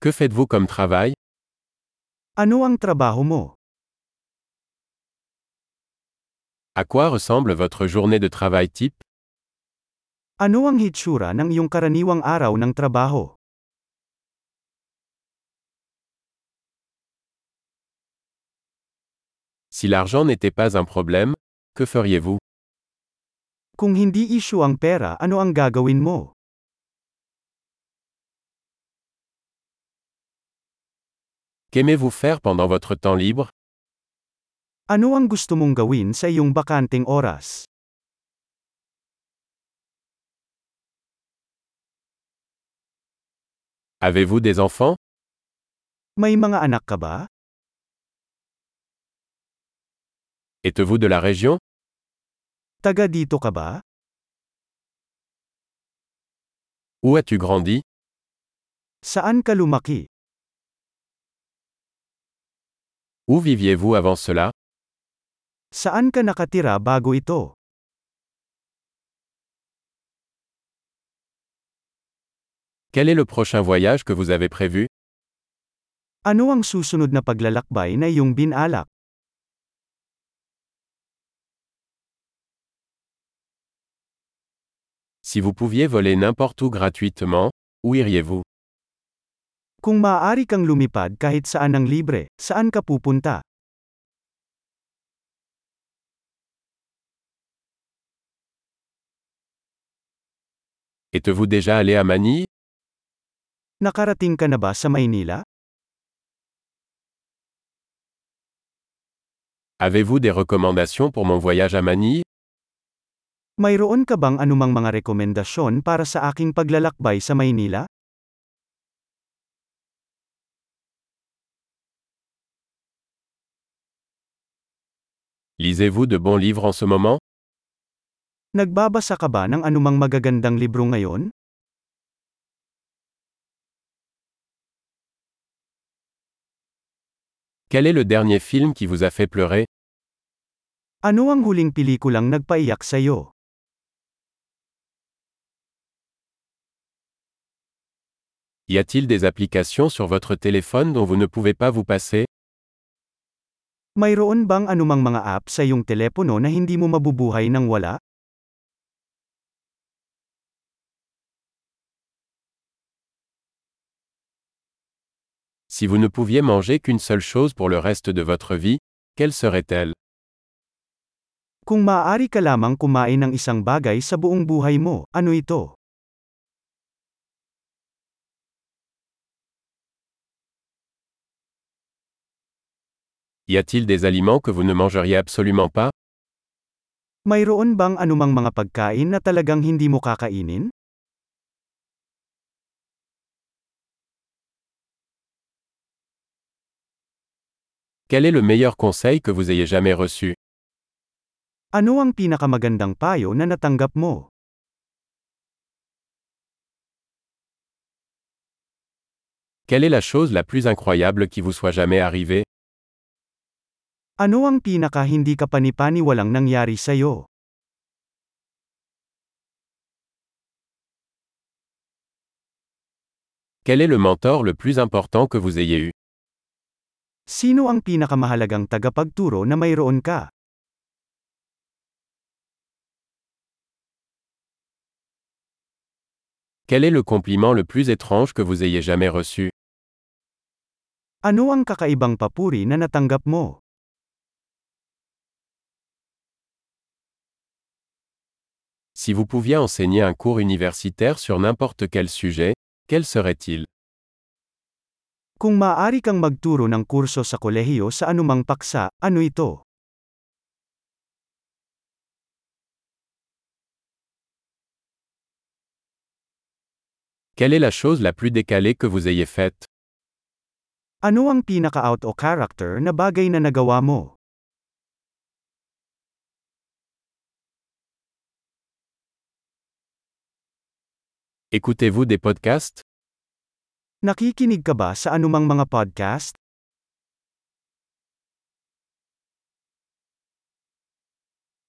Que faites-vous comme travail? Ano ang trabaho mo? À quoi ressemble votre journée de travail type? Ano ang hitsura ng iyong karaniwang araw ng trabaho? Si l'argent n'était pas un problème, que feriez-vous? Kung hindi issue ang pera, ano ang gagawin mo? Qu'aimez-vous faire pendant votre temps libre? Ano ang gusto mong gawin sa iyong bakanteng oras? Avez-vous des enfants? May mga anak ka ba? Êtes-vous de la région? Taga dito ka ba? Où as-tu grandi? Saan ka lumaki? Où viviez-vous avant cela? Saan ka nakatira bago ito? Quel est le prochain voyage que vous avez prévu? Ano ang susunod na paglalakbay na iyong binalak? Si vous pouviez voler n'importe où gratuitement, où iriez-vous? Kung maaari kang lumipad kahit saan ng libre, saan ka pupunta? Êtes-vous déjà allé à Manille Nakarating ka na ba sa Maynila? Avez-vous des recommandations pour mon voyage à Manille Mayroon ka bang anumang mga rekomendasyon para sa aking paglalakbay sa Maynila? Lisez-vous de bons livres en ce moment? Nagbabasa ka ba ng anumang magagandang libro ngayon? Quel est le dernier film qui vous a fait pleurer? Ano ang huling pelikulang nagpaiyak sa'yo? Y a-t-il des applications sur votre téléphone dont vous ne pouvez pas vous passer? Mayroon bang anumang mga app sa iyong telepono na hindi mo mabubuhay nang wala? Si vous ne pouviez manger qu'une seule chose pour le reste de votre vie, quelle serait-elle Kung maaari ka lamang kumain ng isang bagay sa buong buhay mo, ano ito? Y a-t-il des aliments que vous ne mangeriez absolument pas? Mayroon bang anumang mga pagkain na talagang hindi mo kakainin? Quel est le meilleur conseil que vous ayez jamais reçu? Ano ang pinakamagandang payo na natanggap mo? Quelle est la chose la plus incroyable qui vous soit jamais arrivée? Ano ang pinaka hindi ka panipaniwalang nangyari sa'yo? Quel est le mentor le plus important que vous ayez eu Sino ang pinakamahalagang tagapagturo na mayroon ka? Quel est le compliment le plus étrange que vous ayez jamais reçu Ano ang kakaibang papuri na natanggap mo? Si vous pouviez enseigner un cours universitaire sur n'importe quel sujet, quel serait-il? Kung maaari kang magturo ng kurso sa kolehiyo sa anumang paksa, ano ito? Quelle est la chose la plus décalée que vous ayez faite? Ano ang pinaka-out o character na bagay na nagawa mo? Écoutez-vous des podcasts Nakikinig ka ba sa anumang mga podcast?